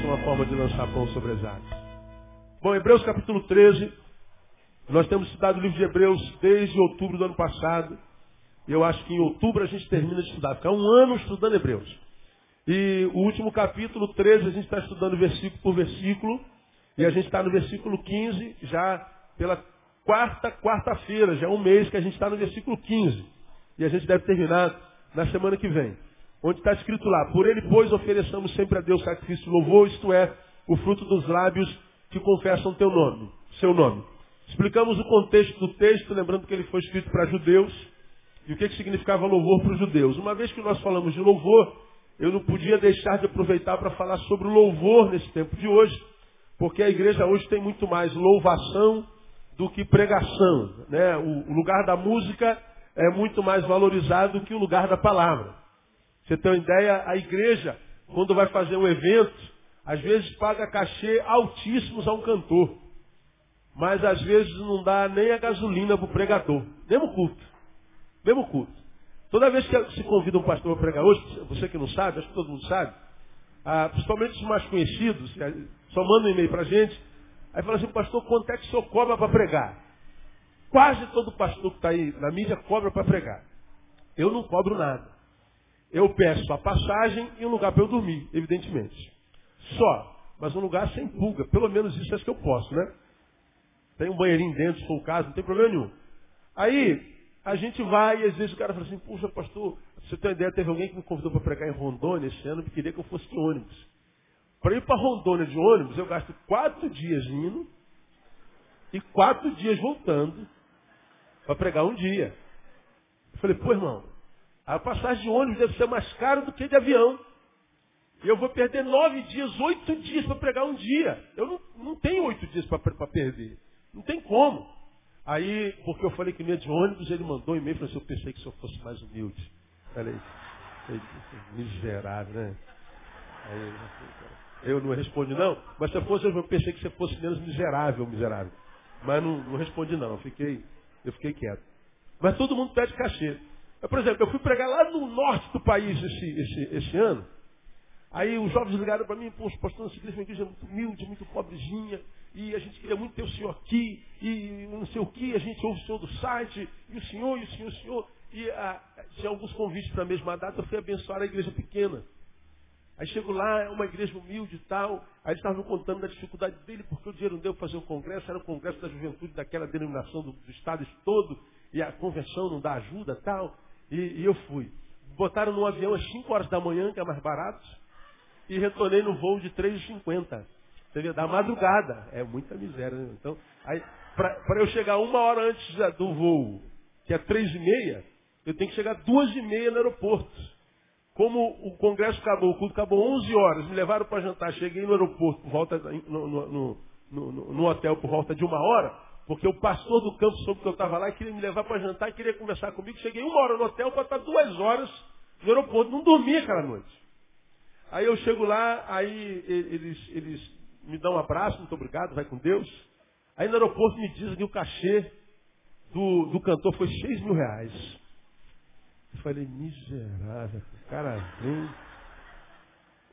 É uma forma de lançar pão sobre as águas. Bom, Hebreus capítulo 13. Nós temos estudado o livro de Hebreus desde outubro do ano passado. Eu acho que em outubro a gente termina de estudar. Ficar um ano estudando Hebreus. E o último capítulo 13 a gente está estudando versículo por versículo. E a gente está no versículo 15, já pela quarta quarta-feira, já é um mês que a gente está no versículo 15. E a gente deve terminar na semana que vem. Onde está escrito lá, por ele, pois, ofereçamos sempre a Deus sacrifício de louvor, isto é, o fruto dos lábios que confessam teu nome, seu nome. Explicamos o contexto do texto, lembrando que ele foi escrito para judeus, e o que, que significava louvor para os judeus. Uma vez que nós falamos de louvor, eu não podia deixar de aproveitar para falar sobre o louvor nesse tempo de hoje, porque a igreja hoje tem muito mais louvação do que pregação. Né? O, lugar da música é muito mais valorizado que o lugar da palavra. Você tem uma ideia, a igreja, quando vai fazer um evento, às vezes paga cachê altíssimos a um cantor. Mas às vezes não dá nem a gasolina para o pregador. Mesmo culto. Mesmo culto. Toda vez que se convida um pastor para pregar hoje, você que não sabe, acho que todo mundo sabe, ah, principalmente os mais conhecidos, só mandam um e-mail para a gente, aí fala assim, pastor, quanto é que o senhor cobra para pregar? Quase todo pastor que está aí na mídia cobra para pregar. Eu não cobro nada. Eu peço a passagem e um lugar para eu dormir, evidentemente. Só. Mas um lugar sem pulga. Pelo menos isso é que eu posso, né? Tem um banheirinho dentro, se for o caso, não tem problema nenhum. Aí, a gente vai e às vezes o cara fala assim, puxa, pastor, você tem uma ideia, teve alguém que me convidou para pregar em Rondônia esse ano e queria que eu fosse de ônibus. Para ir para Rondônia de ônibus, eu gasto quatro dias indo e quatro dias voltando para pregar um dia. Eu falei, pô, irmão, a passagem de ônibus deve ser mais cara do que de avião. Eu vou perder nove dias, oito dias para pregar um dia. Eu não, não tenho oito dias para perder. Não tem como. Aí, porque eu falei que não ia de ônibus, ele mandou um e-mail e falou assim, eu pensei que se eu fosse mais humilde. Falei, miserável, né? Aí, eu não respondi não, mas se eu fosse, eu pensei que você fosse menos miserável, miserável. Mas não, não respondi não, eu fiquei, eu fiquei quieto. Mas todo mundo pede cachê. Por exemplo, eu fui pregar lá no norte do país esse, esse, esse ano. Aí os jovens ligaram para mim, poxa, pastor, nossa igreja é uma igreja muito humilde, muito pobrezinha, e a gente queria muito ter o senhor aqui, e não sei o que, a gente ouve o senhor do site, e o senhor, e o senhor, o senhor. E ah, tinha alguns convites para a mesma data, eu fui abençoar a igreja pequena. Aí chego lá, é uma igreja humilde e tal. Aí eles estavam contando da dificuldade dele, porque o dinheiro não deu para fazer o congresso, era o congresso da juventude daquela denominação do, do estado todo, e a convenção não dá ajuda tal. E, e eu fui. Botaram no avião às 5 horas da manhã, que é mais barato, e retornei no voo de 3,50. Você vê, da madrugada. É muita miséria, né? Então, para eu chegar uma hora antes do voo, que é três e meia, eu tenho que chegar duas e meia no aeroporto. Como o congresso acabou, o culto acabou 11 horas, me levaram para jantar, cheguei no aeroporto por volta, no, no, no, no, hotel por volta de uma hora, porque o pastor do campo soube que eu estava lá e queria me levar para jantar queria conversar comigo. Cheguei uma hora no hotel para estar duas horas no aeroporto. Não dormi aquela noite. Aí eu chego lá, aí eles, eles me dão um abraço, muito obrigado, vai com Deus. Aí no aeroporto me dizem que o cachê do, do cantor foi 6 mil reais. Eu falei, miserável, o cara vem,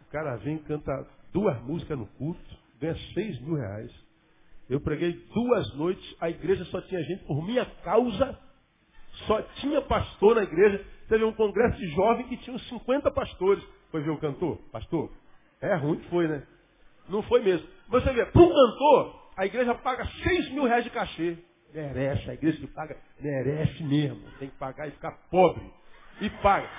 o cara vem canta duas músicas no culto, ganha 6 mil reais. Eu preguei duas noites, a igreja só tinha gente por minha causa, só tinha pastor na igreja. Teve um congresso de jovem que tinha uns 50 pastores. Foi ver o cantor? Pastor? É ruim que foi, né? Não foi mesmo. Você vê, para um cantor, a igreja paga 6 mil reais de cachê. Merece, a igreja que paga, merece mesmo. Tem que pagar e ficar pobre. E paga.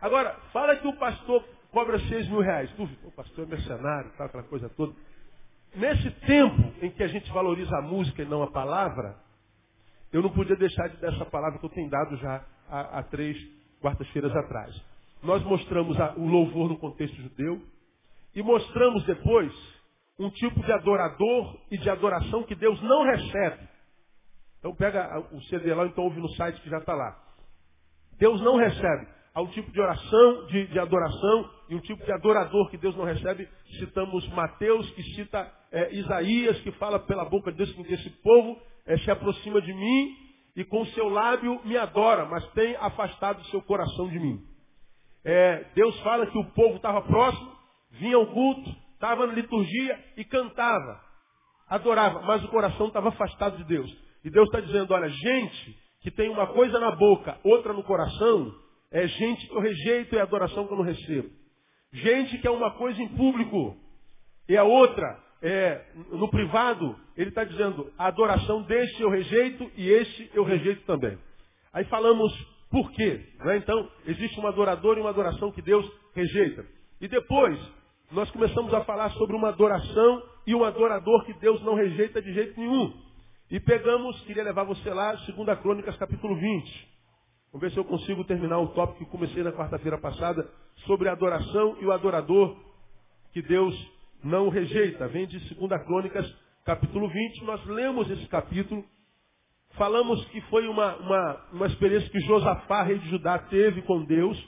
Agora, fala que o pastor cobra 6 mil reais. Tu, o pastor é mercenário, tal, aquela coisa toda. Nesse tempo em que a gente valoriza a música e não a palavra, eu não podia deixar de dar essa palavra que eu tenho dado já há, há três quartas-feiras atrás. Nós mostramos a, o louvor no contexto judeu e mostramos depois um tipo de adorador e de adoração que Deus não recebe. Então pega o CD lá, então ouve no site que já está lá. Deus não recebe. Há um tipo de oração, de, de, adoração, e um tipo de adorador que Deus não recebe. Citamos Mateus, que cita é, Isaías, que fala pela boca de Deus que esse povo é, se aproxima de mim e com seu lábio me adora, mas tem afastado o seu coração de mim. É, Deus fala que o povo estava próximo, vinha ao culto, estava na liturgia e cantava, adorava, mas o coração estava afastado de Deus. E Deus está dizendo, olha, gente que tem uma coisa na boca, outra no coração, é gente que eu rejeito e é adoração que eu não recebo. Gente que é uma coisa em público e a outra é no privado, ele está dizendo, a adoração deste eu rejeito e este eu rejeito também. Aí falamos por quê? Né? Então, existe um adorador e uma adoração que Deus rejeita. E depois, nós começamos a falar sobre uma adoração e um adorador que Deus não rejeita de jeito nenhum. E pegamos, queria levar você lá, 2 Crônicas, capítulo 20. Vamos ver se eu consigo terminar o tópico que comecei na quarta-feira passada, sobre a adoração e o adorador que Deus não rejeita. Vem de 2 Crônicas, capítulo 20. Nós lemos esse capítulo, falamos que foi uma, uma, uma experiência que Josafá, rei de Judá, teve com Deus,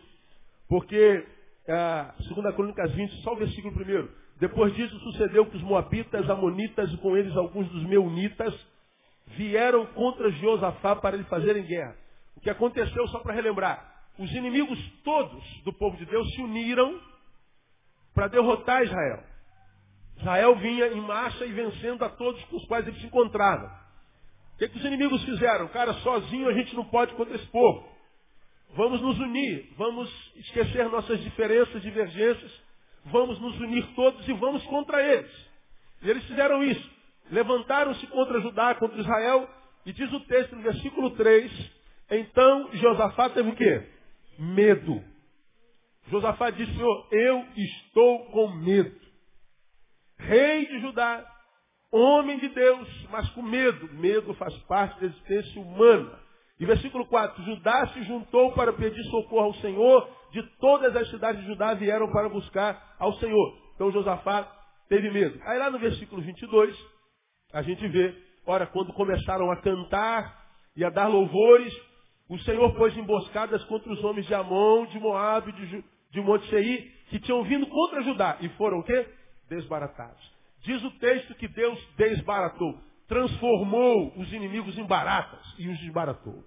porque, ah, 2 Crônicas 20, só o versículo primeiro. Depois disso sucedeu que os moabitas, amonitas e com eles alguns dos meunitas vieram contra Josafá para lhe fazerem guerra. O que aconteceu, só para relembrar, os inimigos todos do povo de Deus se uniram para derrotar Israel. Israel vinha em marcha e vencendo a todos com os quais ele se encontrava. O que, que os inimigos fizeram? Cara, sozinho a gente não pode contra esse povo. Vamos nos unir, vamos esquecer nossas diferenças, divergências, vamos nos unir todos e vamos contra eles. E eles fizeram isso. Levantaram-se contra Judá, contra Israel, e diz o texto no versículo 3, então Josafá teve o quê? Medo. Josafá disse, Senhor, eu estou com medo. Rei de Judá, homem de Deus, mas com medo. Medo faz parte da existência humana. E versículo 4, Judá se juntou para pedir socorro ao Senhor, de todas as cidades de Judá vieram para buscar ao Senhor. Então Josafá teve medo. Aí lá no versículo 22, a gente vê, ora, quando começaram a cantar e a dar louvores, o Senhor pôs emboscadas contra os homens de Amon, de Moab, de, de Monte Seir, que tinham vindo contra Judá. E foram o quê? Desbaratados. Diz o texto que Deus desbaratou. Transformou os inimigos em baratas e os desbaratou.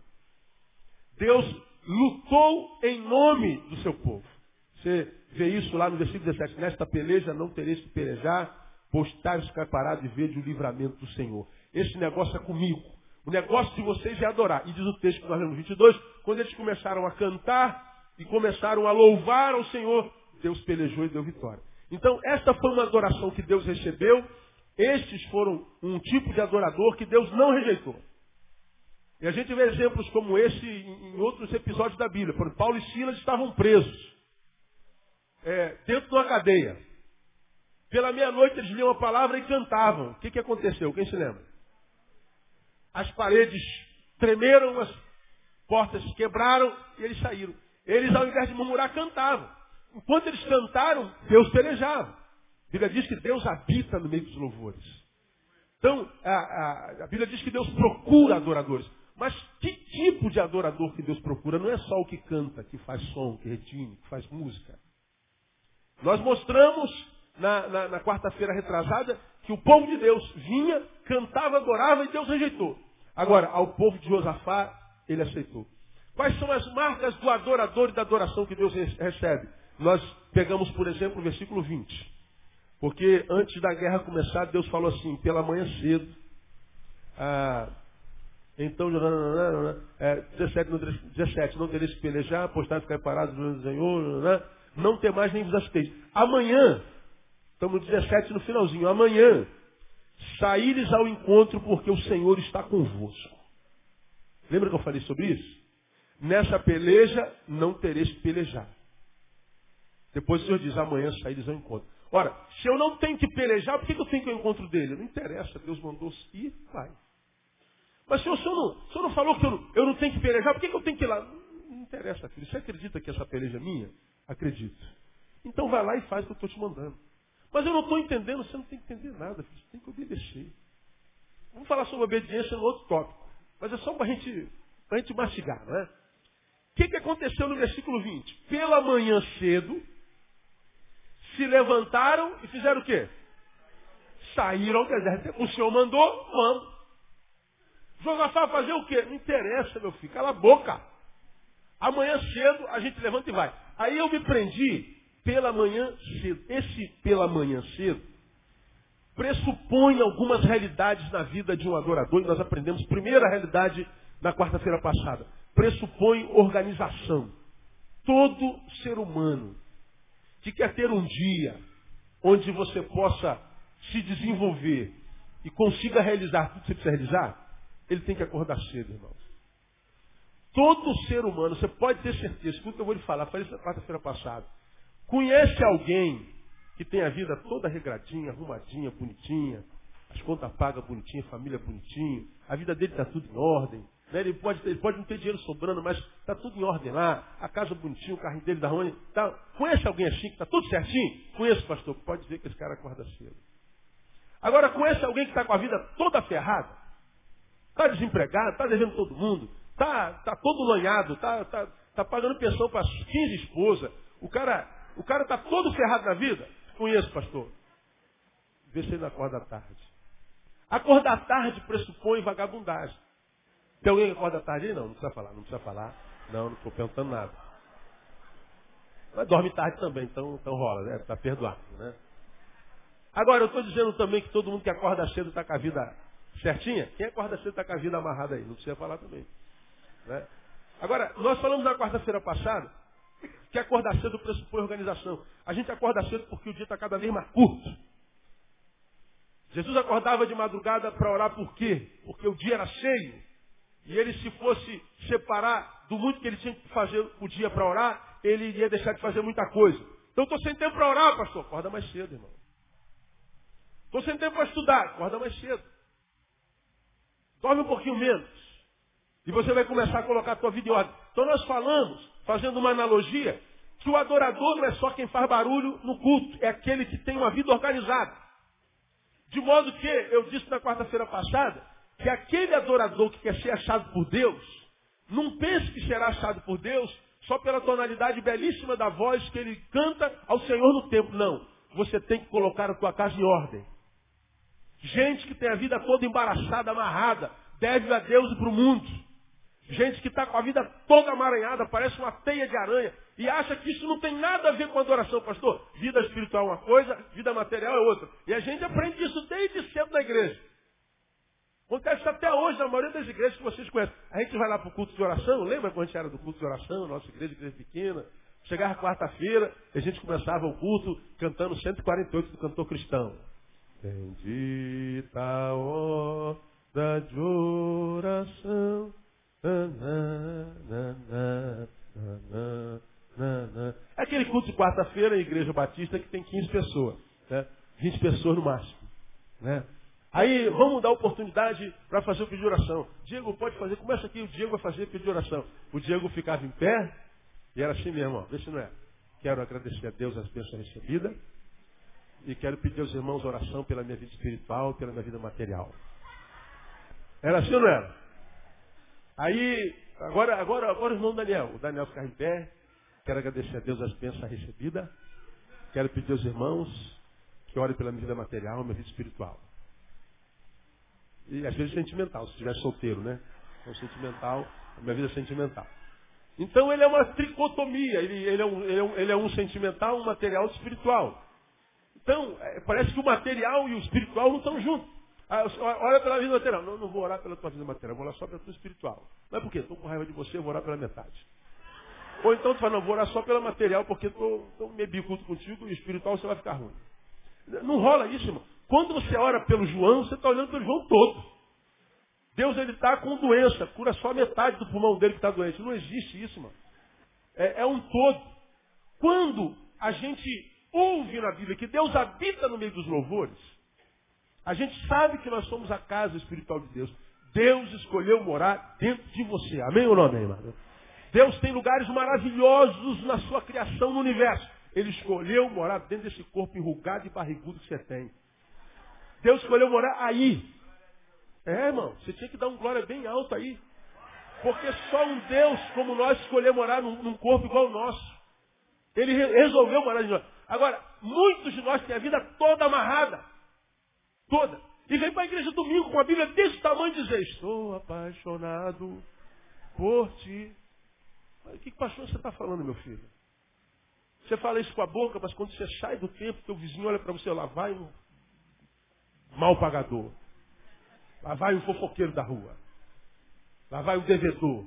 Deus lutou em nome do seu povo. Você vê isso lá no versículo 17. Nesta peleja não tereis que pelejar, pois estáis preparados e vede o livramento do Senhor. Esse negócio é comigo. O negócio de vocês é adorar. E diz o texto que nós lemos 22, quando eles começaram a cantar e começaram a louvar ao Senhor, Deus pelejou e deu vitória. Então, esta foi uma adoração que Deus recebeu. Estes foram um tipo de adorador que Deus não rejeitou. E a gente vê exemplos como esse em outros episódios da Bíblia. Por Paulo e Silas estavam presos. É, dentro de uma cadeia. Pela meia-noite eles liam a palavra e cantavam. O que, que aconteceu? Quem se lembra? as paredes tremeram, as portas quebraram e eles saíram. Eles, ao invés de murmurar, cantavam. Enquanto eles cantaram, Deus pelejava. A Bíblia diz que Deus habita no meio dos louvores. Então, a, a, a Bíblia diz que Deus procura adoradores. Mas que tipo de adorador que Deus procura? Não é só o que canta, que faz som, que retine, que faz música. Nós mostramos na, na, na quarta-feira retrasada que o povo de Deus vinha, cantava, adorava e Deus rejeitou. Agora, ao povo de Josafá, ele aceitou. Quais são as marcas do adorador e da adoração que Deus recebe? Nós pegamos, por exemplo, o versículo 20. Porque antes da guerra começar, Deus falou assim, pela manhã cedo. Ah, então, é, 17, 17, não tereis que pelejar, apostar, ficar parados no Senhor, não ter mais nem vos assusteis. Amanhã, estamos no 17 no finalzinho, amanhã Saíres ao encontro porque o Senhor está convosco. Lembra que eu falei sobre isso? Nessa peleja não tereis que pelejar. Depois o Senhor diz, amanhã saíres ao encontro. Ora, se eu não tenho que pelejar, por que eu tenho que ir ao encontro dele? Não interessa, Deus mandou ir, vai. Mas se o Senhor não, o senhor não falou que eu não, eu não, tenho que pelejar, por que eu tenho que ir lá? Não, interessa, filho. Você acredita que essa peleja é minha? Acredito. Então vai lá e faz o que eu estou te mandando. Mas eu não estou entendendo, você não tem que entender nada, filho. você tem que obedecer. Vamos falar sobre obediência no outro tópico. Mas é só para gente, a gente mastigar, não é? O que, que aconteceu no versículo 20? Pela manhã cedo, se levantaram e fizeram o quê? Saíram ao deserto. O Senhor mandou, vamos. Josafá fazer o quê? Não interessa, meu filho, cala a boca. Amanhã cedo a gente levanta e vai. Aí eu me prendi pela manhã cedo. Esse pela manhã cedo pressupõe algumas realidades na vida de um adorador, e nós aprendemos primeira realidade na quarta-feira passada. Pressupõe organização. Todo ser humano que quer ter um dia onde você possa se desenvolver e consiga realizar tudo que você precisa realizar, ele tem que acordar cedo, irmãos. Todo ser humano, você pode ter certeza, tudo que eu vou lhe falar, falei isso na quarta-feira passada. Conhece alguém que tem a vida toda regradinha, arrumadinha, bonitinha, as contas pagas bonitinha, família bonitinha, a vida dele está tudo em ordem. Né? Ele, pode, ele pode não ter dinheiro sobrando, mas está tudo em ordem lá, a casa bonitinha, o carrinho dele da rua. Tá. Conhece alguém assim que está tudo certinho? Conheço, pastor. Pode dizer que esse cara acorda cedo. Agora, conhece alguém que está com a vida toda ferrada? Está desempregado, está devendo todo mundo, está tá todo lanhado, está tá, tá pagando pensão para 15 esposas. O cara o cara está todo ferrado na vida? Conheço, pastor. Vê se ele acorda tarde. Acordar tarde pressupõe vagabundagem. Tem alguém que acorda tarde? Não, não precisa falar, não precisa falar. Não, não estou perguntando nada. Mas dorme tarde também, então, então rola, né? Está perdoado, né? Agora, eu estou dizendo também que todo mundo que acorda cedo está com a vida certinha. Quem acorda cedo está com a vida amarrada aí, não precisa falar também. Né? Agora, nós falamos na quarta-feira passada que acordar cedo pressupõe organização. A gente acorda cedo porque o dia está cada vez mais curto. Jesus acordava de madrugada para orar por quê? Porque o dia era cheio. E ele, se fosse separar do muito que ele tinha que fazer o dia para orar, ele iria deixar de fazer muita coisa. Então estou sem tempo para orar, pastor. Acorda mais cedo, irmão. Estou sem tempo para estudar. Acorda mais cedo. Dorme um pouquinho menos. E você vai começar a colocar a tua vida em ordem. Então nós falamos, fazendo uma analogia, que o adorador não é só quem faz barulho no culto, é aquele que tem uma vida organizada. De modo que, eu disse na quarta-feira passada, que aquele adorador que quer ser achado por Deus, não pense que será achado por Deus só pela tonalidade belíssima da voz que ele canta ao Senhor no templo. Não. Você tem que colocar a tua casa em ordem. Gente que tem a vida toda embaraçada, amarrada, deve a Deus e para o mundo. Gente que está com a vida toda amaranhada, parece uma teia de aranha, e acha que isso não tem nada a ver com adoração, pastor. Vida espiritual é uma coisa, vida material é outra. E a gente aprende isso desde cedo na igreja. Acontece até hoje na maioria das igrejas que vocês conhecem. A gente vai lá para o culto de oração, lembra quando a gente era do culto de oração, nossa igreja, igreja pequena? Chegava quarta-feira, a gente começava o culto cantando 148 do cantor cristão. Bendita hora de oração. É aquele culto de quarta-feira, a igreja batista, que tem 15 pessoas. Né? 20 pessoas no máximo. Né? Aí vamos dar oportunidade para fazer o pedido de oração. Diego pode fazer, começa aqui, o Diego vai fazer o pedido de oração. O Diego ficava em pé e era assim mesmo, ó, vê se não é. Quero agradecer a Deus as bênçãos recebidas e quero pedir aos irmãos oração pela minha vida espiritual, pela minha vida material. Era assim ou não era? Aí, agora, agora, agora o irmão Daniel. O Daniel ficar em pé. Quero agradecer a Deus as bênçãos recebidas. Quero pedir aos irmãos que orem pela minha vida material, minha vida espiritual. E às vezes sentimental, se estiver solteiro, né? Então sentimental, a minha vida é sentimental. Então ele é uma tricotomia, ele, ele, é, um, ele, é, um, ele é um sentimental, um material espiritual. Então, é, parece que o material e o espiritual não estão juntos. Ah, ora pela vida material. Não, não vou orar pela tua vida material, vou orar só pela tua espiritual. Mas por quê? Estou com raiva de você, vou orar pela metade. Ou então tu fala, não, vou orar só pela material, porque estou meio bicudo contigo e o espiritual você vai ficar ruim. Não rola isso, irmão. Quando você ora pelo João, você está olhando pelo João todo. Deus ele está com doença, cura só metade do pulmão dele que está doente. Não existe isso, mano. É, é um todo. Quando a gente ouve na Bíblia que Deus habita no meio dos louvores, a gente sabe que nós somos a casa espiritual de Deus. Deus escolheu morar dentro de você. Amém ou não amém, irmão? Deus tem lugares maravilhosos na sua criação no universo. Ele escolheu morar dentro desse corpo enrugado e barrigudo que você tem. Deus escolheu morar aí. É, irmão, você tinha que dar um glória bem alto aí. Porque só um Deus como nós escolheu morar num, num corpo igual ao nosso. Ele resolveu morar em nós. Agora, muitos de nós têm a vida toda amarrada toda. E vem para a igreja domingo com a Bíblia desse tamanho e dizer, estou apaixonado por ti. Mas que paixão você está falando, meu filho? Você fala isso com a boca, mas quando você sai do tempo, teu vizinho olha para você, lá vai mal pagador. Lá vai um fofoqueiro da rua. Lá vai um devedor.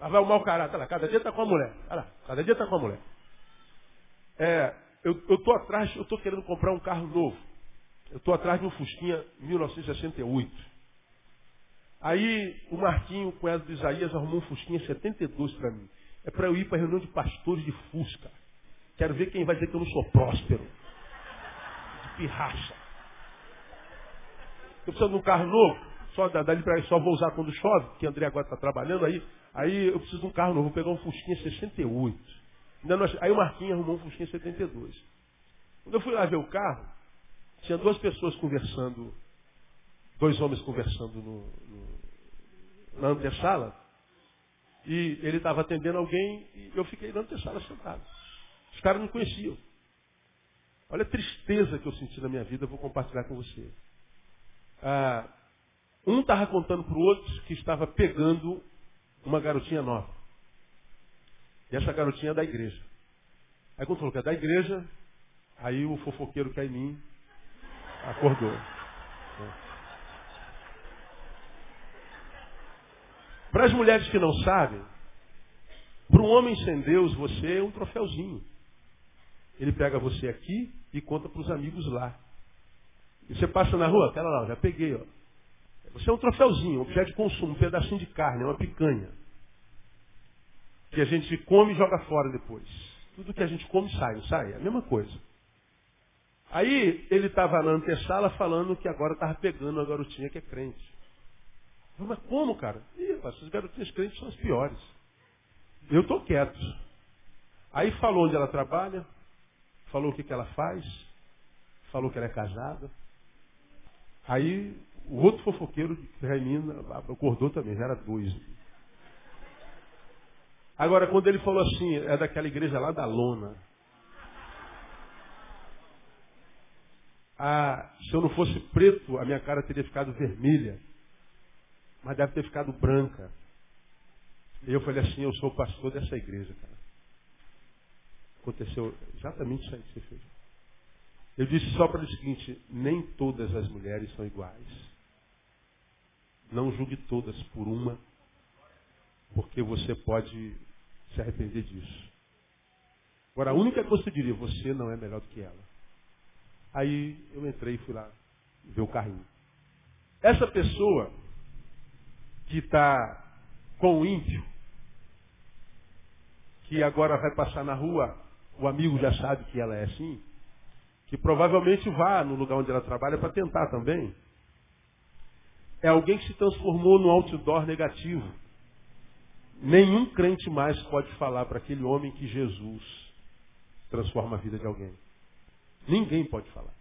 Lá vai um mau caráter. Lá, cada dia está com a mulher. Lá, cada dia está com a mulher. É, eu estou atrás, eu estou querendo comprar um carro novo. Eu estou atrás de um Fusquinha 1968. Aí o Marquinho, cunhado do Isaías, arrumou um Fusquinha 72 para mim. É para eu ir para reunião de pastores de Fusca. Quero ver quem vai dizer que eu não sou próspero. De pirraça. Eu preciso de um carro novo, só só vou usar quando chove, porque André agora está trabalhando aí. Aí eu preciso de um carro novo, vou pegar um Fusquinha 68. Aí o Marquinhos arrumou um Fusquinha 72. Quando eu fui lá ver o carro, tinha duas pessoas conversando, dois homens conversando no, no, na antessala, e ele estava atendendo alguém e eu fiquei na antessala sentado. Os caras não conheciam. Olha a tristeza que eu senti na minha vida, eu vou compartilhar com você. Ah, um estava contando para o outro que estava pegando uma garotinha nova. E essa garotinha é da igreja. Aí quando falou que é da igreja, aí o fofoqueiro que é em mim acordou. Para as mulheres que não sabem, para um homem sem Deus, você é um troféuzinho. Ele pega você aqui e conta para os amigos lá. E você passa na rua, pera lá, já peguei, ó. Você é um troféuzinho, um objeto de consumo, um pedacinho de carne, uma picanha. Que a gente come e joga fora depois. Tudo que a gente come sai, não sai? É a mesma coisa. Aí ele estava na antessala falando que agora estava pegando uma garotinha que é crente. Mas como, cara? Ih, essas garotinhas crentes são as piores. Eu estou quieto. Aí falou onde ela trabalha, falou o que, que ela faz, falou que ela é casada. Aí o outro fofoqueiro de Raimina acordou também, já era dois. Agora, quando ele falou assim, é daquela igreja lá da lona. Ah, se eu não fosse preto, a minha cara teria ficado vermelha. Mas deve ter ficado branca. E eu falei assim, eu sou o pastor dessa igreja, cara. Aconteceu exatamente isso aí que você fez. Eu disse só para o seguinte, nem todas as mulheres são iguais. Não julgue todas por uma, porque você pode se arrepender disso. Agora, a única coisa que eu diria, você não é melhor do que ela. Aí eu entrei e fui lá ver o carrinho. Essa pessoa que está com o ímpio, que agora vai passar na rua, o amigo já sabe que ela é assim, que provavelmente vá no lugar onde ela trabalha para tentar também. É alguém que se transformou no outdoor negativo. Nenhum crente mais pode falar para aquele homem que Jesus transforma a vida de alguém. Ninguém pode falar.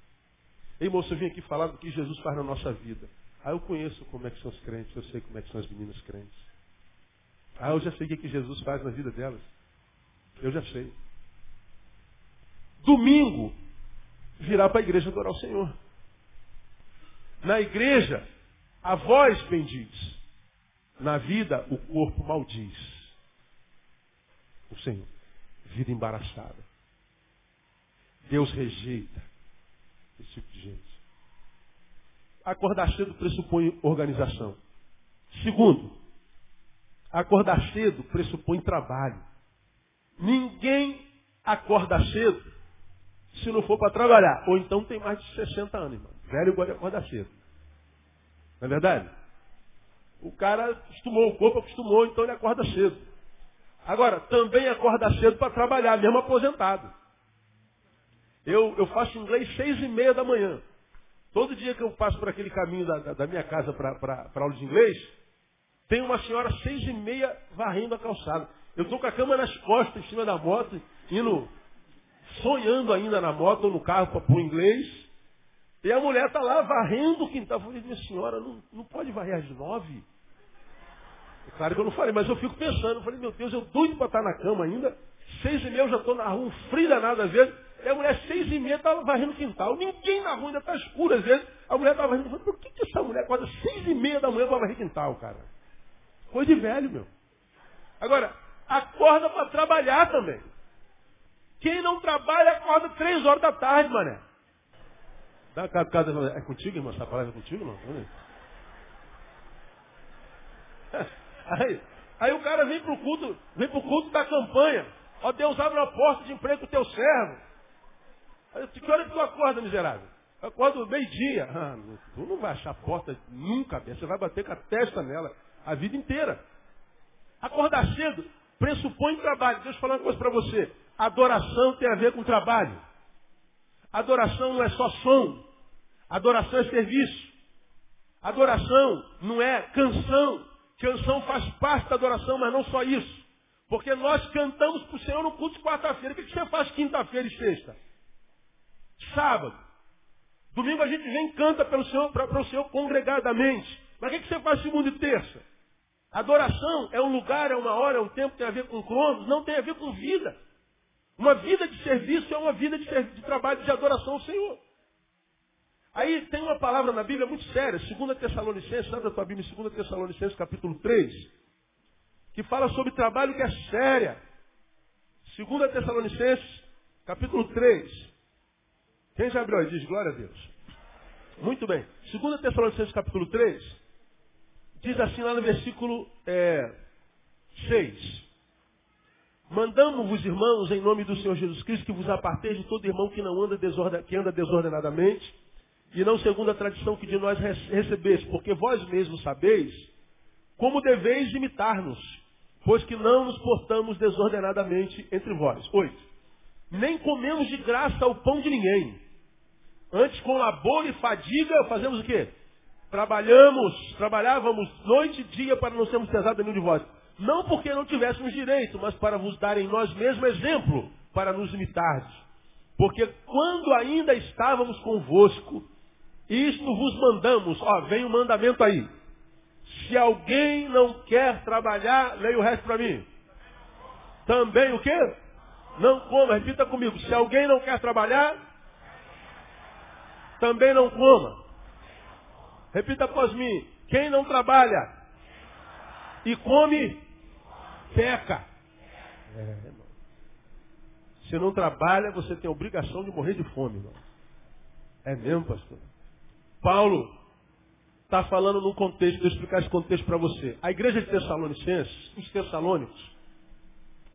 Ei, moço, eu vim aqui falar do que Jesus faz na nossa vida. Ah, eu conheço como é que são os crentes, eu sei como é que são as meninas crentes. Ah, eu já sei o que, que Jesus faz na vida delas. Eu já sei. Domingo, virá para a igreja adorar o Senhor. Na igreja, a voz bendiz. Na vida, o corpo maldiz. O Senhor. Vida embaraçada. Deus rejeita esse tipo de gente. Acordar cedo pressupõe organização. Segundo, acordar cedo pressupõe trabalho. Ninguém acorda cedo se não for para trabalhar. Ou então tem mais de 60 anos, irmão. Velho gosta de acordar cedo. Não é verdade? O cara acostumou, o corpo acostumou, então ele acorda cedo. Agora, também acorda cedo para trabalhar, mesmo aposentado. Eu, eu faço inglês seis e meia da manhã. Todo dia que eu passo por aquele caminho da, da, minha casa para aula de inglês, tem uma senhora seis e meia varrendo a calçada. Eu estou com a cama nas costas, em cima da moto, indo, sonhando ainda na moto ou no carro para o inglês. E a mulher está lá varrendo o quintal. Eu falei, minha senhora, não, não pode varrer às nove? É claro que eu não falei, mas eu fico pensando. Eu falei, meu Deus, eu doido para estar na cama ainda. Seis e meia eu já estou na rua, um frio danado às vezes. E a mulher, seis e meia, estava varrendo o quintal. Ninguém na rua ainda está escuro às vezes. A mulher estava varrendo. Eu falei, por que, que essa mulher acorda seis e meia da manhã para varrer quintal, cara? Coisa de velho, meu. Agora, acorda para trabalhar também. Quem não trabalha acorda três horas da tarde, mané. Dá uma casa, é contigo, irmão? Essa palavra é contigo, irmão? Aí, aí o cara vem pro culto, vem pro culto da campanha. Ó Deus, abre uma porta de emprego pro teu servo. Aí, que hora que tu acorda, miserável? Eu acordo meio-dia. Ah, tu não vai achar a porta nunca, você vai bater com a testa nela a vida inteira. Acordar cedo pressupõe trabalho. Eu falar uma coisa para você. Adoração tem a ver com trabalho. Adoração não é só som. Adoração é serviço. Adoração não é canção. Canção faz parte da adoração, mas não só isso. Porque nós cantamos para o Senhor no culto de quarta-feira. O que você faz quinta-feira e sexta? Sábado. Domingo a gente vem e canta Senhor, para o Senhor congregadamente. Mas o que você faz segunda e terça? Adoração é um lugar, é uma hora, é um tempo, tem a ver com cronos, não tem a ver com vida. Uma vida de serviço é uma vida de, de trabalho, de adoração ao Senhor. Aí tem uma palavra na Bíblia muito séria, 2 Tessalonicenses, sabe a tua Bíblia, 2 Tessalonicenses capítulo 3, que fala sobre trabalho que é séria. 2 Tessalonicenses capítulo 3. Quem já abriu aí diz glória a Deus. Muito bem. 2 Tessalonicenses capítulo 3, diz assim lá no versículo é, 6. Mandamos-vos, irmãos, em nome do Senhor Jesus Cristo, que vos aparteis de todo irmão que não anda, desorden... que anda desordenadamente, e não segundo a tradição que de nós recebeste, porque vós mesmos sabeis como deveis imitar-nos, pois que não nos portamos desordenadamente entre vós. Oito. Nem comemos de graça o pão de ninguém. Antes, com labor e fadiga, fazemos o quê? Trabalhamos, trabalhávamos noite e dia para não sermos pesados nenhum de vós. Não porque não tivéssemos direito, mas para vos dar em nós mesmo exemplo, para nos imitar. Porque quando ainda estávamos convosco, isto vos mandamos. Ó, vem o mandamento aí. Se alguém não quer trabalhar, leia o resto para mim. Também o quê? Não coma, repita comigo. Se alguém não quer trabalhar, também não coma. Repita após mim. Quem não trabalha e come, peca. É, Se não trabalha, você tem a obrigação de morrer de fome, irmão. É mesmo, pastor? Paulo está falando num contexto, vou explicar esse contexto para você. A igreja de Tessalonicenses, os tessalônicos,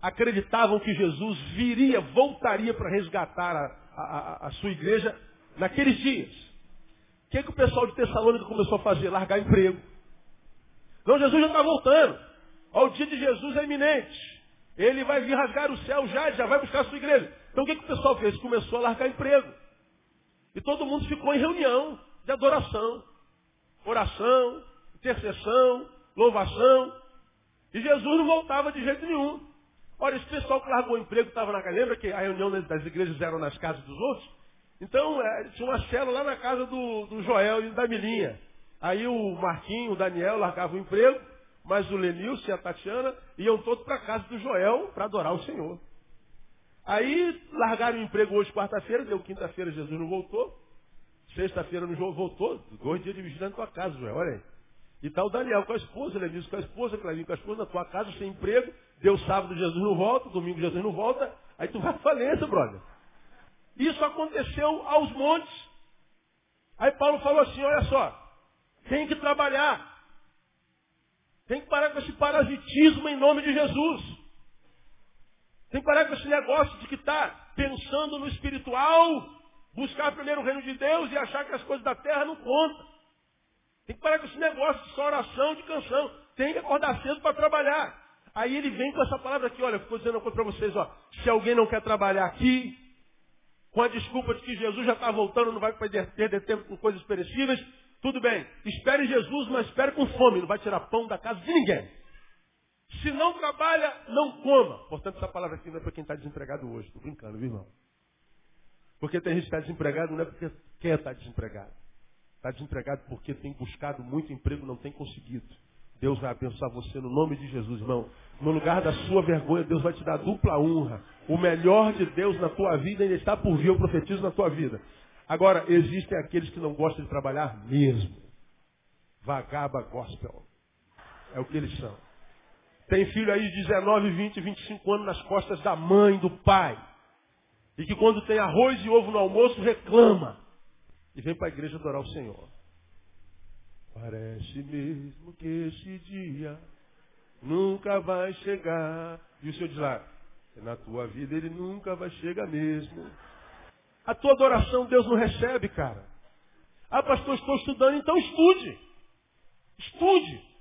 acreditavam que Jesus viria, voltaria para resgatar a, a, a, sua igreja naqueles dias. O que, que o pessoal de Tessalônica começou a fazer? Largar emprego. Não, Jesus já está voltando. Ó, o dia de Jesus é iminente. Ele vai vir rasgar o céu já, já vai buscar a sua igreja. Então o que, que o pessoal fez? Começou a largar emprego. E todo mundo ficou em reunião de adoração, oração, intercessão, louvação. E Jesus não voltava de jeito nenhum. Olha, esse pessoal que largou o emprego estava na casa. Lembra que a reunião das igrejas eram nas casas dos outros? Então, é, tinha uma célula lá na casa do, do Joel e da Milinha. Aí o Marquinho, o Daniel largavam o emprego mas o Lenilson e a Tatiana iam todos para a casa do Joel para adorar o Senhor. Aí largaram o emprego hoje, quarta-feira, deu quinta-feira, Jesus não voltou. Sexta-feira no João voltou, dois dias de vigília na tua casa, Joel, olha aí. E tal tá Daniel com a esposa, Lenilson com a esposa, Clavinho com a esposa, na tua casa, sem emprego. Deu sábado, Jesus não volta, domingo Jesus não volta. Aí tu vai à falência, brother. Isso aconteceu aos montes. Aí Paulo falou assim, olha só, tem que trabalhar. Tem que parar com esse parasitismo em nome de Jesus. Tem que parar com esse negócio de que está pensando no espiritual, buscar primeiro o reino de Deus e achar que as coisas da terra não contam. Tem que parar com esse negócio de só oração, de canção. Tem que acordar cedo para trabalhar. Aí ele vem com essa palavra aqui, olha, ficou dizendo uma coisa para vocês, ó. Se alguém não quer trabalhar aqui, com a desculpa de que Jesus já está voltando, não vai perder, perder tempo com coisas perecíveis, tudo bem, espere Jesus, mas espere com fome, não vai tirar pão da casa de ninguém. Se não trabalha, não coma. Portanto, essa palavra aqui não é para quem está desempregado hoje. Estou brincando, viu, irmão? Porque tem gente que está desempregado, não é porque quer estar desempregado. Está desempregado porque tem buscado muito emprego, não tem conseguido. Deus vai abençoar você no nome de Jesus, irmão. No lugar da sua vergonha, Deus vai te dar dupla honra. O melhor de Deus na tua vida ainda está por vir, eu profetizo na tua vida. Agora, existem aqueles que não gostam de trabalhar mesmo. Vagaba gospel. É o que eles são. Tem filho aí de 19, 20, 25 anos nas costas da mãe, do pai. E que quando tem arroz e ovo no almoço reclama. E vem para a igreja adorar o Senhor. Parece mesmo que esse dia nunca vai chegar. E o Senhor diz lá, na tua vida ele nunca vai chegar mesmo. A tua adoração Deus não recebe, cara. Ah, pastor, estou estudando, então estude. Estude.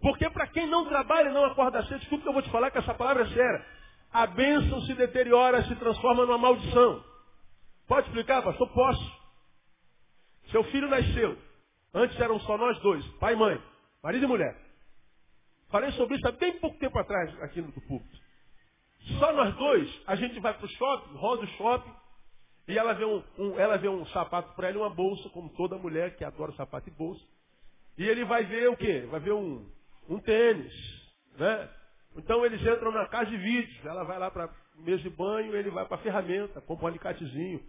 Porque para quem não trabalha e não acorda cedo, escuta que eu vou te falar que essa palavra é séria. A bênção se deteriora, se transforma numa maldição. Pode explicar, pastor? Posso. Seu filho nasceu. Antes eram só nós dois, pai e mãe, marido e mulher. Falei sobre isso há bem pouco tempo atrás aqui no púlpito. Só nós dois, a gente vai para o shopping, roda o shopping, e ela vê um, um ela vê um sapato para ela e uma bolsa, como toda mulher que adora sapato e bolsa. E ele vai ver o quê? Vai ver um, um tênis. Né? Então eles entram na casa de vídeos. Ela vai lá para mesa de banho, ele vai para ferramenta, compra um alicatezinho.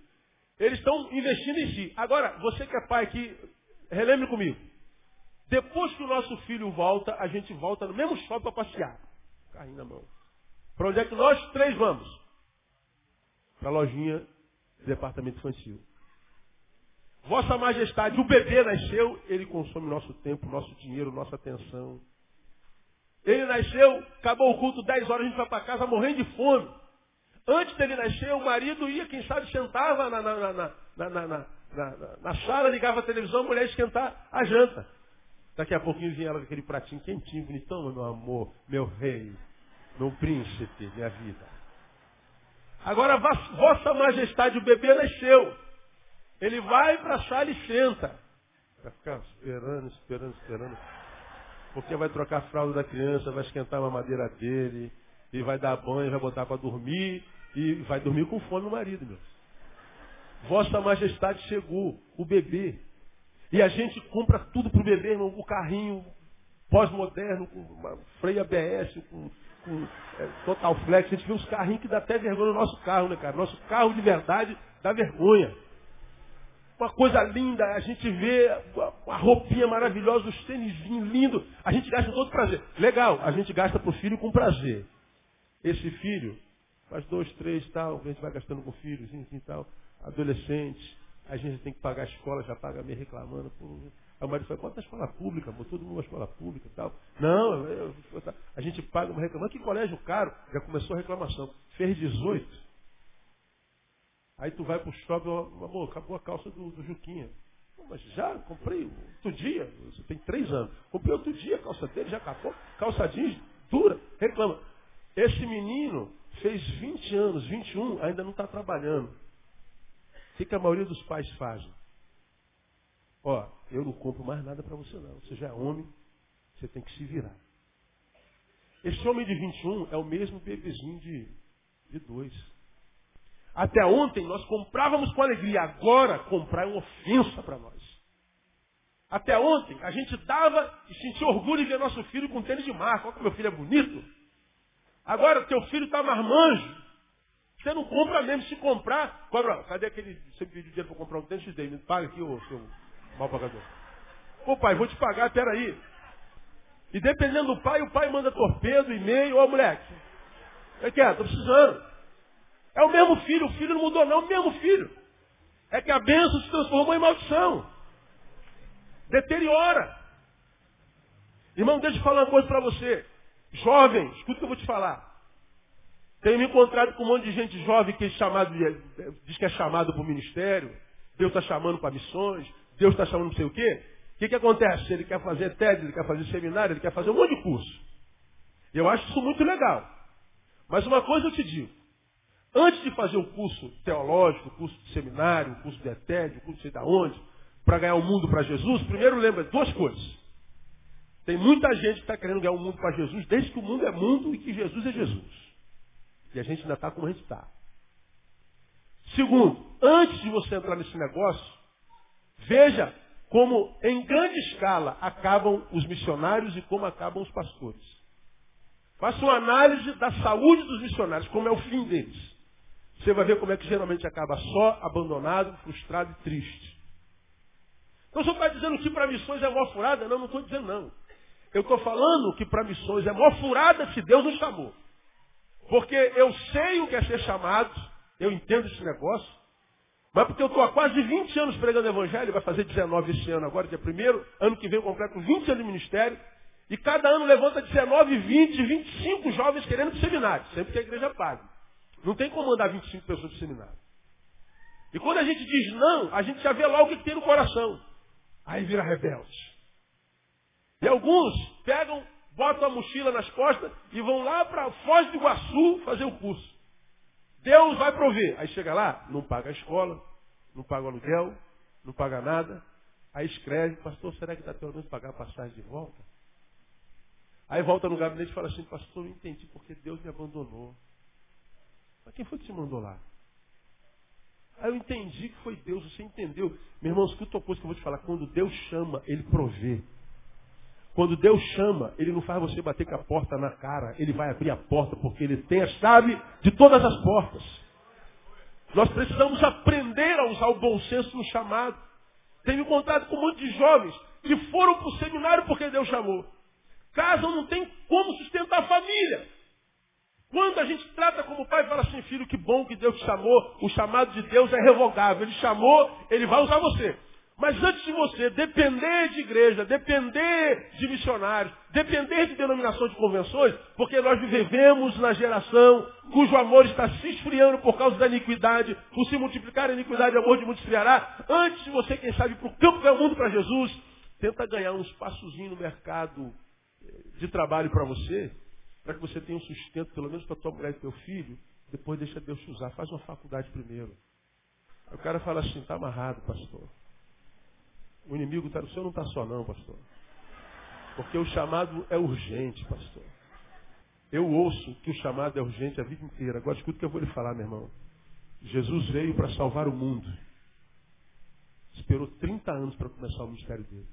Eles estão investindo em si. Agora, você que é pai aqui, relembre comigo. Depois que o nosso filho volta, a gente volta no mesmo shopping para passear. Carrinho na mão. Para onde é que nós três vamos? Para a lojinha departamento infantil. Vossa Majestade, o bebê nasceu, ele consome nosso tempo, nosso dinheiro, nossa atenção. Ele nasceu, acabou o culto 10 horas, a gente vai para casa morrendo de fome. Antes dele nascer, o marido ia, quem sabe, sentava na, na, na, na, sala, ligava a televisão, a mulher esquentar a janta. Daqui a pouquinho vinha ela com aquele pratinho quentinho, bonitão, meu amor, meu rei, meu príncipe, minha vida. Agora, Vossa Majestade, o bebê nasceu. Ele vai para a sala e senta. Vai ficar esperando, esperando, esperando. Porque vai trocar a fralda da criança, vai esquentar a mamadeira dele, e vai dar banho, vai botar para dormir, e vai dormir com fome o marido, meu. Vossa Majestade chegou, o bebê. E a gente compra tudo para o bebê, irmão, o carrinho pós-moderno, com freio ABS, com, com é, Total Flex. A gente vê os carrinhos que dá até vergonha no nosso carro, né, cara? Nosso carro de verdade dá vergonha. Uma coisa linda, a gente vê a roupinha maravilhosa, os tênis lindos. A gente gasta todo prazer. Legal, a gente gasta para o filho com prazer. Esse filho faz dois, três, tal, a gente vai gastando com filhos, assim, tal, adolescente, a gente tem que pagar a escola, já paga meio reclamando. Por... Aí o marido fala, quanto a escola pública, amor? todo mundo na escola pública e tal. Não, eu, eu, a gente paga uma reclamação. Que colégio caro? Já começou a reclamação. Fez 18. Aí tu vai pro shopping, amor, acabou a calça do, do Juquinha. mas já comprei outro dia, você tem três anos. Comprei outro dia a calça dele, já acabou. Calça jeans, dura, reclama. Esse menino fez 20 anos, 21, ainda não está trabalhando. O que, que a maioria dos pais fazem? Ó, eu não compro mais nada para você não. Você já é homem, você tem que se virar. Esse homem de 21 é o mesmo bebezinho de, de dois. Até ontem nós comprávamos com alegria, agora comprar é uma ofensa para nós. Até ontem a gente dava e sentia orgulho de ver nosso filho com tênis de marca. Olha como meu filho é bonito. Agora teu filho está marmanjo. Você não compra mesmo. Se comprar, cobra. Cadê aquele. Você pediu dinheiro para comprar um tênis X Me paga aqui, ô seu mal pagador. Ô pai, vou te pagar, peraí. E dependendo do pai, o pai manda torpedo, e-mail, ô moleque. É que é, tô precisando. É o mesmo filho, o filho não mudou não, é o mesmo filho. É que a bênção se transformou em maldição. Deteriora. Irmão, deixa eu falar uma coisa para você. Jovem, escuta o que eu vou te falar. Tenho me encontrado com um monte de gente jovem que é chamado diz que é chamado para o ministério. Deus está chamando para missões. Deus está chamando não sei o quê. O que, que acontece? Ele quer fazer TED, ele quer fazer seminário, ele quer fazer um monte de curso. Eu acho isso muito legal. Mas uma coisa eu te digo. Antes de fazer o curso teológico, o curso de seminário, o curso de ETED, o curso de sei da onde, para ganhar o mundo para Jesus, primeiro lembra duas coisas. Tem muita gente que está querendo ganhar o mundo para Jesus desde que o mundo é mundo e que Jesus é Jesus. E a gente ainda está como a gente está. Segundo, antes de você entrar nesse negócio, veja como em grande escala acabam os missionários e como acabam os pastores. Faça uma análise da saúde dos missionários, como é o fim deles. Você vai ver como é que geralmente acaba só, abandonado, frustrado e triste. Então você está dizendo que para missões é mó furada? Não, não estou dizendo não. Eu estou falando que para missões é mó furada se Deus nos chamou. Porque eu sei o que é ser chamado, eu entendo esse negócio. Mas porque eu estou há quase 20 anos pregando evangelho, vai fazer 19 esse ano agora, dia primeiro, ano que vem eu completo 20 anos de ministério, e cada ano levanta 19, 20, 25 jovens querendo para o seminário, sempre que a igreja pague. Não tem como mandar 25 pessoas para o seminário. E quando a gente diz não, a gente já vê lá o que tem no coração. Aí vira rebelde. E alguns pegam, botam a mochila nas costas e vão lá para Foz do Iguaçu fazer o curso. Deus vai prover. Aí chega lá, não paga a escola, não paga o aluguel, não paga nada. Aí escreve, pastor, será que dá pelo menos pagar a passagem de volta? Aí volta no gabinete e fala assim, pastor, eu entendi porque Deus me abandonou. Mas quem foi que te mandou lá? Aí eu entendi que foi Deus, você entendeu. Meu irmão, escuta uma coisa que eu vou te falar. Quando Deus chama, Ele provê. Quando Deus chama, Ele não faz você bater com a porta na cara. Ele vai abrir a porta porque Ele tem a chave de todas as portas. Nós precisamos aprender a usar o bom senso no chamado. Tenho contato com muitos jovens que foram para o seminário porque Deus chamou. Casam não tem como sustentar a família. Quando a gente trata como pai fala assim, filho, que bom que Deus te chamou, o chamado de Deus é revogável. Ele chamou, ele vai usar você. Mas antes depender de igreja, depender de missionários, depender de denominação de convenções, porque nós vivemos na geração cujo amor está se esfriando por causa da iniquidade, por se multiplicar a iniquidade, o amor de muitos esfriará. Antes de você, quem sabe, para o campo do mundo para Jesus, tenta ganhar um espaçozinho no mercado eh, de trabalho para você, para que você tenha um sustento, pelo menos para tua mulher e teu filho, depois deixa Deus te usar. Faz uma faculdade primeiro. O cara fala assim, está amarrado, pastor. O inimigo está, o senhor não está só não, pastor. Porque o chamado é urgente, pastor. Eu ouço que o chamado é urgente a vida inteira. Agora escuta o que eu vou lhe falar, meu irmão. Jesus veio para salvar o mundo. Esperou 30 anos para começar o ministério dele.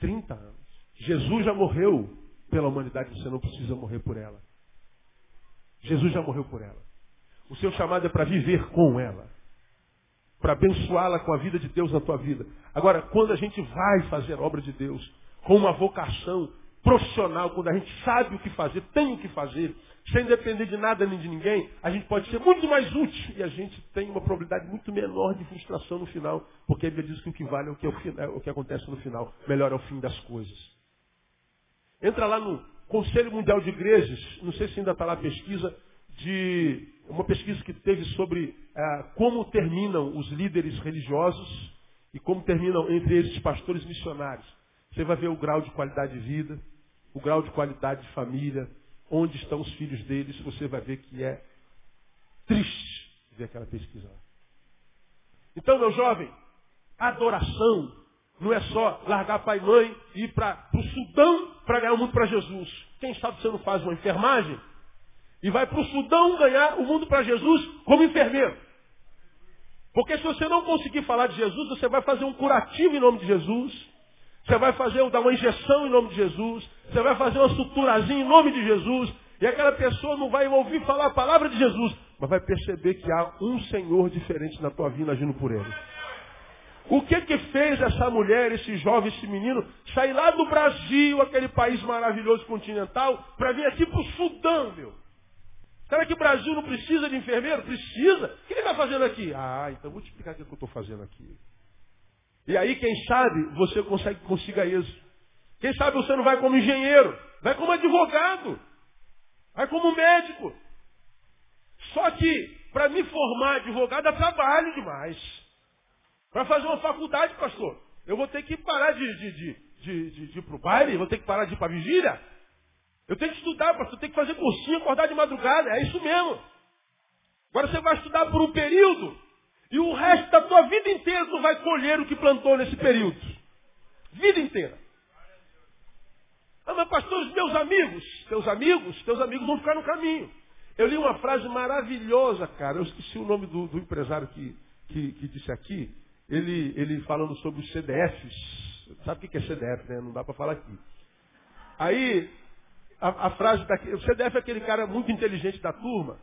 30 anos. Jesus já morreu pela humanidade, você não precisa morrer por ela. Jesus já morreu por ela. O seu chamado é para viver com ela. Para abençoá-la com a vida de Deus na tua vida. Agora, quando a gente vai fazer obra de Deus com uma vocação profissional, quando a gente sabe o que fazer, tem o que fazer, sem depender de nada nem de ninguém, a gente pode ser muito mais útil e a gente tem uma probabilidade muito menor de frustração no final, porque a Bíblia diz que o que vale é o que, é o que acontece no final, melhor é o fim das coisas. Entra lá no Conselho Mundial de Igrejas, não sei se ainda está lá a pesquisa, de uma pesquisa que teve sobre ah, como terminam os líderes religiosos e como terminam entre eles pastores missionários. Você vai ver o grau de qualidade de vida, o grau de qualidade de família, onde estão os filhos deles, você vai ver que é triste ver aquela pesquisa lá. Então, meu jovem, adoração não é só largar pai e mãe e ir para o Sudão para ganhar o mundo para Jesus. Quem sabe você não faz uma enfermagem e vai para o Sudão ganhar o mundo para Jesus como enfermeiro. Porque se você não conseguir falar de Jesus, você vai fazer um curativo em nome de Jesus. Você vai fazer dar uma injeção em nome de Jesus. Você vai fazer uma suturazinha em nome de Jesus. E aquela pessoa não vai ouvir falar a palavra de Jesus, mas vai perceber que há um Senhor diferente na tua vida agindo por ele. O que que fez essa mulher, esse jovem, esse menino, sair lá do Brasil, aquele país maravilhoso continental, para vir aqui para o Sudão, meu? Será que o Brasil não precisa de enfermeiro? Precisa. O que ele está fazendo aqui? Ah, então vou te explicar o que eu estou fazendo aqui. E aí, quem sabe, você consegue, consiga isso. Quem sabe você não vai como engenheiro, vai como advogado, vai como médico. Só que, para me formar advogado, é trabalho demais. Para fazer uma faculdade, pastor, eu vou ter que parar de, de, de, de, de, de ir para o baile, vou ter que parar de ir para a vigília. Eu tenho que estudar, pastor, eu tenho que fazer cursinho, acordar de madrugada, é isso mesmo. Agora você vai estudar por um período e o resto da tua vida inteira tu vai colher o que plantou nesse período. Vida inteira. Ah, mas pastor, os meus amigos, teus amigos, teus amigos vão ficar no caminho. Eu li uma frase maravilhosa, cara. Eu esqueci o nome do, do empresário que, que, que disse aqui ele, ele falando sobre os CDFs. Sabe o que é CDF, né? Não dá para falar aqui. Aí, a, a frase daqui, o CDF é aquele cara muito inteligente da turma,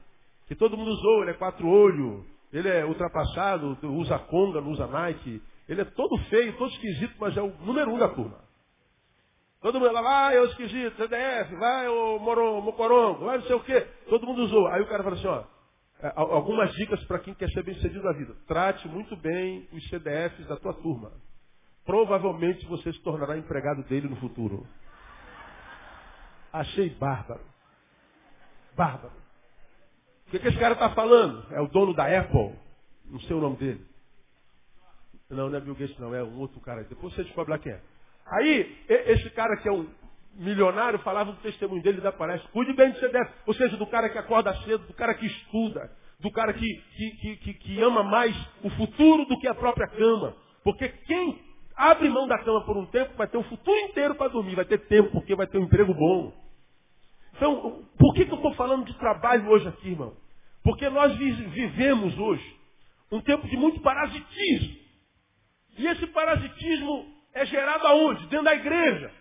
que todo mundo usou, ele é quatro olhos, ele é ultrapassado, usa conga, não usa Nike. Ele é todo feio, todo esquisito, mas é o número um da turma. Todo mundo lá, vai, ô esquisito, CDF, vai, ô morongo, mocorongo, vai não sei o quê. Todo mundo usou. Aí o cara fala assim, ó, é, algumas dicas para quem quer ser bem sucedido na vida. Trate muito bem os CDFs da tua turma. Provavelmente você se tornará empregado dele no futuro. Achei bárbaro. Bárbaro. O que, que esse cara está falando? É o dono da Apple. Não sei o nome dele. Não, não é Bill Gates, não. É um outro cara. Depois você descobre lá quem é. Aí, esse cara que é um milionário falava do testemunho dele da palestra. Cuide bem do CDF. Ou seja, do cara que acorda cedo, do cara que estuda, do cara que, que, que, que, ama mais o futuro do que a própria cama. Porque quem abre mão da cama por um tempo vai ter o futuro inteiro para dormir, vai ter tempo, porque vai ter um emprego bom. Então, por que, que eu estou falando de trabalho hoje aqui, irmão? Porque nós vivemos hoje um tempo de muito parasitismo. E esse parasitismo é gerado aonde? Dentro da igreja.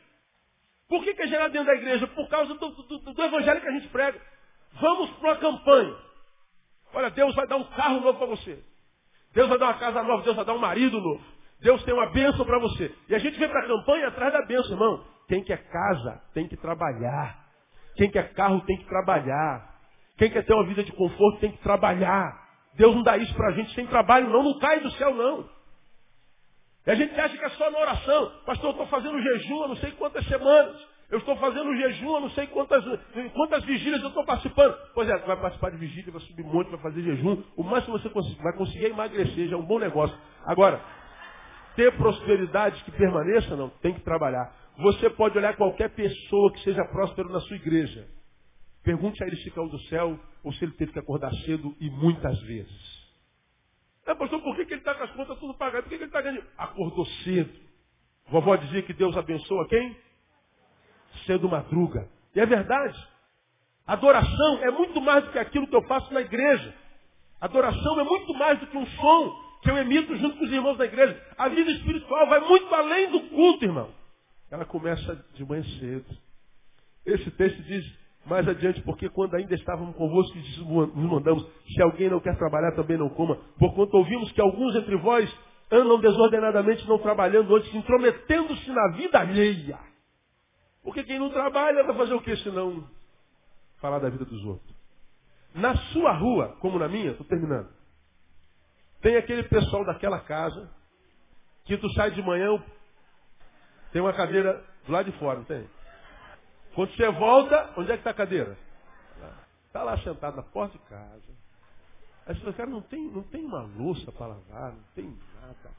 Por que, que é gerado dentro da igreja? Por causa do, do, do evangelho que a gente prega. Vamos para uma campanha. Olha, Deus vai dar um carro novo para você. Deus vai dar uma casa nova, Deus vai dar um marido novo. Deus tem uma bênção para você. E a gente vem para a campanha atrás da bênção, irmão. Quem quer casa tem que trabalhar. Quem quer carro tem que trabalhar. Quem quer ter uma vida de conforto tem que trabalhar. Deus não dá isso para a gente sem trabalho, não. Não cai do céu, não. E a gente acha que é só na oração. Pastor, eu estou fazendo jejum há não sei quantas semanas. Eu estou fazendo jejum há não sei quantas, quantas vigílias eu estou participando. Pois é, vai participar de vigília, vai subir monte, vai fazer jejum. O máximo você conseguir, vai conseguir emagrecer, já é um bom negócio. Agora, ter prosperidade que permaneça, não, tem que trabalhar. Você pode olhar qualquer pessoa que seja próspero na sua igreja. Pergunte a ele se caiu do céu ou se ele teve que acordar cedo e muitas vezes. É, pastor, por que, que ele está com as contas tudo pagadas? Por que, que ele está ganhando? Acordou cedo. Vovó dizia que Deus abençoa quem? Cedo madruga. E é verdade. Adoração é muito mais do que aquilo que eu faço na igreja. Adoração é muito mais do que um som que eu emito junto com os irmãos da igreja. A vida espiritual vai muito além do culto, irmão. Ela começa de manhã cedo. Esse texto diz, mais adiante, porque quando ainda estávamos convosco, nos mandamos, se alguém não quer trabalhar, também não coma. Porquanto ouvimos que alguns entre vós andam desordenadamente, não trabalhando, antes intrometendo-se na vida alheia. Porque quem não trabalha vai fazer o que senão falar da vida dos outros? Na sua rua, como na minha, estou terminando, tem aquele pessoal daquela casa que tu sai de manhã, tem uma cadeira do lado de fora, não tem? Quando você volta, onde é que está a cadeira? Está lá sentado na porta de casa. Aí você fala, cara, não tem, não tem uma louça para lavar, não tem nada.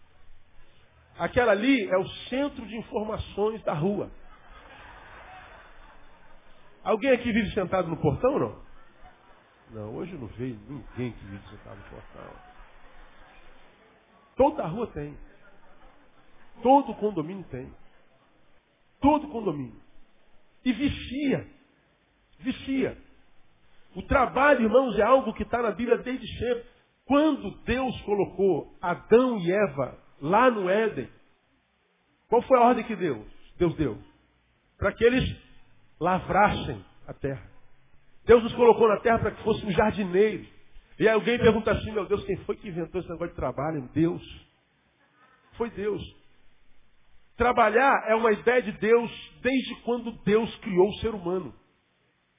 Aquela ali é o centro de informações da rua. Alguém aqui vive sentado no portão ou não? Não, hoje não veio ninguém que vive sentado no portão. Toda a rua tem. Todo condomínio tem. Todo condomínio. E vicia. Vicia. O trabalho, irmãos, é algo que está na Bíblia desde sempre. Quando Deus colocou Adão e Eva lá no Éden, qual foi a ordem que Deus, Deus deu? Para que eles lavrassem a terra. Deus nos colocou na terra para que fôssemos jardineiros. E aí alguém pergunta assim, meu Deus, quem foi que inventou esse negócio de trabalho? Deus. Foi Deus. Trabalhar é uma ideia de Deus desde quando Deus criou o ser humano.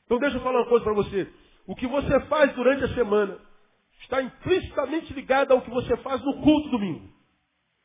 Então deixa eu falar uma coisa para você. O que você faz durante a semana está implicitamente ligado ao que você faz no culto domingo.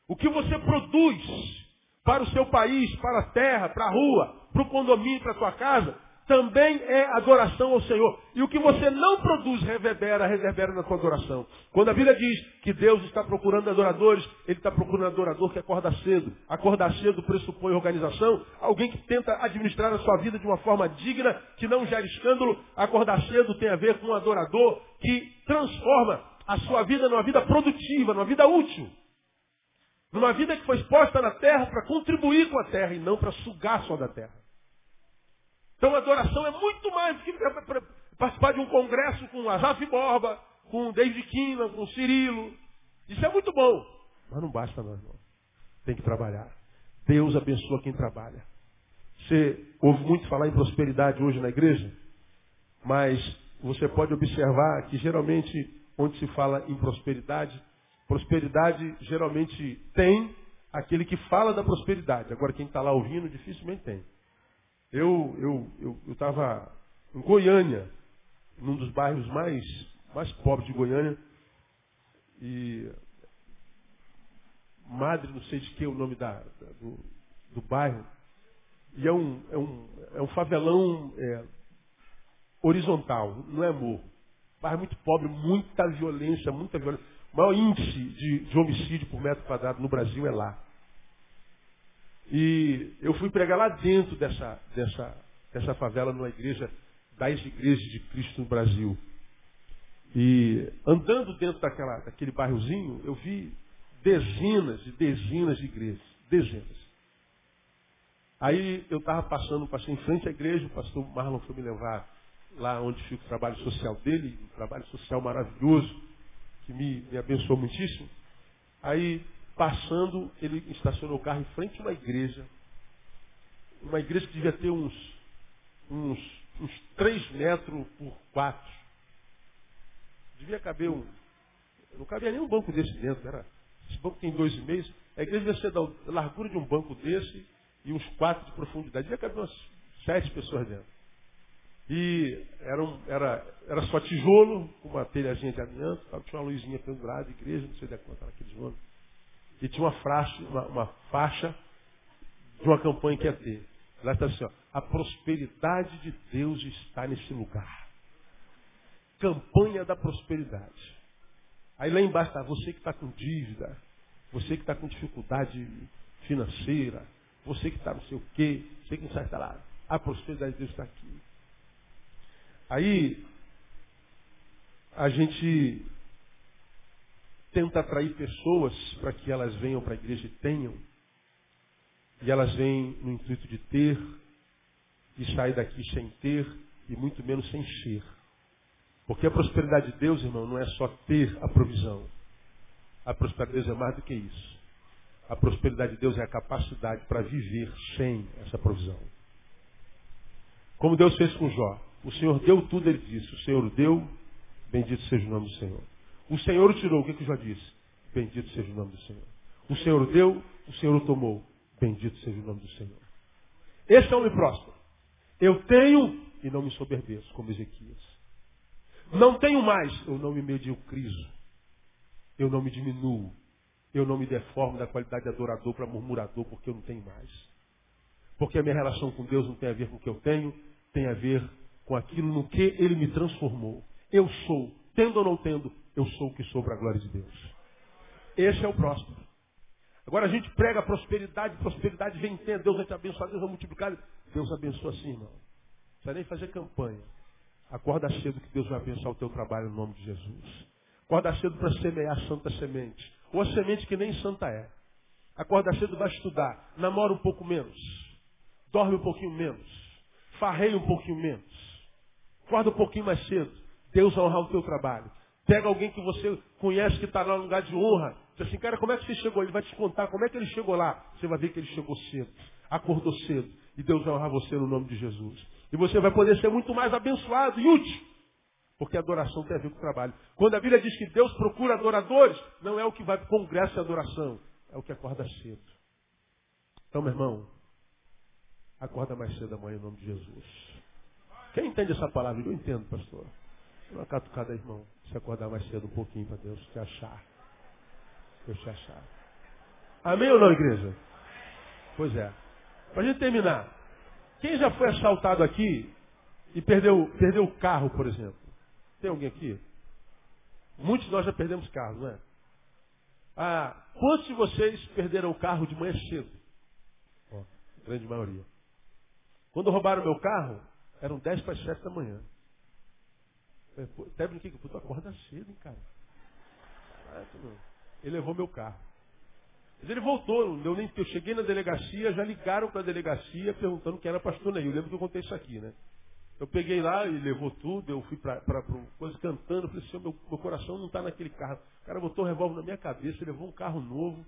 O que você produz para o seu país, para a terra, para a rua, para o condomínio, para a sua casa, também é adoração ao Senhor. E o que você não produz reverbera, reverbera na sua adoração. Quando a Bíblia diz que Deus está procurando adoradores, Ele está procurando adorador que acorda cedo. Acordar cedo pressupõe organização. Alguém que tenta administrar a sua vida de uma forma digna, que não gera escândalo. Acordar cedo tem a ver com um adorador que transforma a sua vida numa vida produtiva, numa vida útil. Numa vida que foi exposta na terra para contribuir com a terra e não para sugar só da terra. Então adoração é muito mais do que participar de um congresso com Azaf Borba, com David Kina, com Cirilo. Isso é muito bom. Mas não basta não, irmão. Tem que trabalhar. Deus abençoa quem trabalha. Você ouve muito falar em prosperidade hoje na igreja, mas você pode observar que geralmente onde se fala em prosperidade, prosperidade geralmente tem aquele que fala da prosperidade. Agora quem está lá ouvindo dificilmente tem. Eu eu eu estava em Goiânia, num dos bairros mais mais pobre de Goiânia. E Madre, não sei de que é o nome da, da do, do, bairro. E é um, é um, é um favelão é, horizontal, não é morro. Bairro muito pobre, muita violência, muita violência. O maior índice de, de homicídio por metro quadrado no Brasil é lá. E eu fui pregar lá dentro dessa, dessa, dessa favela, numa igreja, das igrejas de Cristo no Brasil. E andando dentro daquela, daquele bairrozinho, eu vi dezenas e dezenas de igrejas. Dezenas. Aí eu estava passando, passei em frente à igreja, o pastor Marlon foi me levar lá onde fica o trabalho social dele, um trabalho social maravilhoso, que me, me abençoou muitíssimo. Aí, passando, ele estacionou o carro em frente a uma igreja, uma igreja que devia ter uns, uns, uns 3 metros por 4. Devia caber um. Não cabia nem um banco desse dentro, era esse banco tem dois e meio. A igreja vai ser da largura de um banco desse e uns quatro de profundidade. Devia caber umas sete pessoas dentro. E era, um, era, era só tijolo, com uma telhazinha de amianto, tinha uma luzinha pendurada, igreja, não sei de quanto era aquele tijolo. E tinha uma, faixa, uma, uma faixa de uma campanha que ia ter. Lá está assim, ó, a prosperidade de Deus está nesse lugar. Campanha da prosperidade. Aí lá embaixo está você que está com dívida, você que está com dificuldade financeira, você que está não sei o quê, você que não sabe estar lá. A prosperidade de Deus está aqui. Aí a gente tenta atrair pessoas para que elas venham para a igreja e tenham. E elas vêm no intuito de ter e sair daqui sem ter e muito menos sem ser. Porque a prosperidade de Deus, irmão, não é só ter a provisão. A prosperidade de Deus é mais do que isso. A prosperidade de Deus é a capacidade para viver sem essa provisão. Como Deus fez com Jó. O Senhor deu tudo, ele disse. O Senhor deu, bendito seja o nome do Senhor. O Senhor tirou, o que, que Jó disse? Bendito seja o nome do Senhor. O Senhor deu, o Senhor tomou. Bendito seja o nome do Senhor. Esse é o homem próspero. Eu tenho e não me soberbeço, como Ezequias. Não tenho mais, eu não me mediocrizo. Eu não me diminuo. Eu não me deformo da qualidade de adorador para murmurador, porque eu não tenho mais. Porque a minha relação com Deus não tem a ver com o que eu tenho, tem a ver com aquilo no que Ele me transformou. Eu sou, tendo ou não tendo, eu sou o que sou para a glória de Deus. Esse é o próximo. Agora a gente prega prosperidade, prosperidade vem tendo, Deus vai te abençoar, Deus vai multiplicar. Deus abençoa assim, irmão. Não precisa nem fazer campanha. Acorda cedo que Deus vai abençoar o teu trabalho no nome de Jesus. Acorda cedo para semear santa semente. Ou a semente que nem santa é. Acorda cedo vai estudar. Namora um pouco menos. Dorme um pouquinho menos. Farreia um pouquinho menos. Acorda um pouquinho mais cedo. Deus vai honrar o teu trabalho. Pega alguém que você conhece que está lá no lugar de honra. Diz assim, cara, como é que você chegou? Ele vai te contar como é que ele chegou lá. Você vai ver que ele chegou cedo. Acordou cedo. E Deus vai honrar você no nome de Jesus. E você vai poder ser muito mais abençoado e útil. Porque a adoração tem a ver com o trabalho. Quando a Bíblia diz que Deus procura adoradores, não é o que vai para o congresso de adoração, é o que acorda cedo. Então, meu irmão, acorda mais cedo amanhã em nome de Jesus. Quem entende essa palavra? Eu entendo, pastor. Uma catucada, irmão. Se acordar mais cedo um pouquinho para Deus te achar. Deus te achar. Amém ou não, igreja? Pois é. Para a gente terminar. Quem já foi assaltado aqui e perdeu, perdeu o carro, por exemplo? Tem alguém aqui? Muitos de nós já perdemos carro, não é? Ah, quantos de vocês perderam o carro de manhã cedo? Ó, grande maioria. Quando roubaram meu carro, eram 10 para as 7 da manhã. Até brinquei que tu acorda cedo, hein, cara. Ah, Ele levou meu carro. Mas ele voltou, não deu nem Eu cheguei na delegacia, já ligaram para a delegacia perguntando quem era pastor Neil. Eu lembro que eu contei isso aqui, né? Eu peguei lá e levou tudo, eu fui para coisa cantando, falei assim, meu, meu coração não está naquele carro. O cara botou o revólver na minha cabeça, levou um carro novo,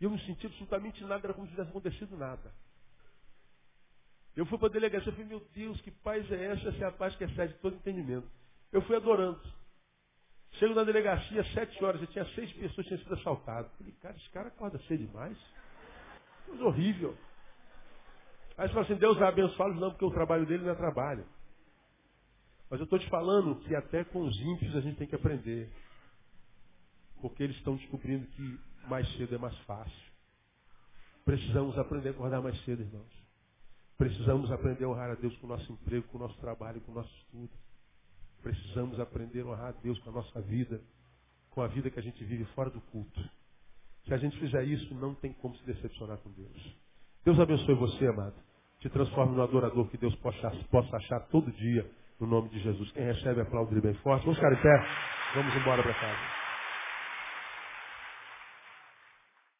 e eu não senti absolutamente nada, era como se tivesse acontecido nada. Eu fui para a delegacia, eu falei, meu Deus, que paz é essa? Essa é a paz que excede todo entendimento. Eu fui adorando. Chego na delegacia, sete horas, já tinha seis pessoas que tinham sido assaltadas. Falei, cara, esse cara acorda cedo demais. Coisa horrível. Aí você fala assim, Deus vai abençoá-los, não, porque o trabalho dele não é trabalho. Mas eu estou te falando que até com os ímpios a gente tem que aprender. Porque eles estão descobrindo que mais cedo é mais fácil. Precisamos aprender a acordar mais cedo, irmãos. Precisamos aprender a honrar a Deus com o nosso emprego, com o nosso trabalho, com o nosso estudo. Precisamos aprender a honrar a Deus com a nossa vida, com a vida que a gente vive fora do culto. Se a gente fizer isso, não tem como se decepcionar com Deus. Deus abençoe você, amado. Te transforme no adorador que Deus possa, achar todo dia, no nome de Jesus. Quem recebe, aplaude bem forte. Vamos ficar em pé. Vamos embora para casa.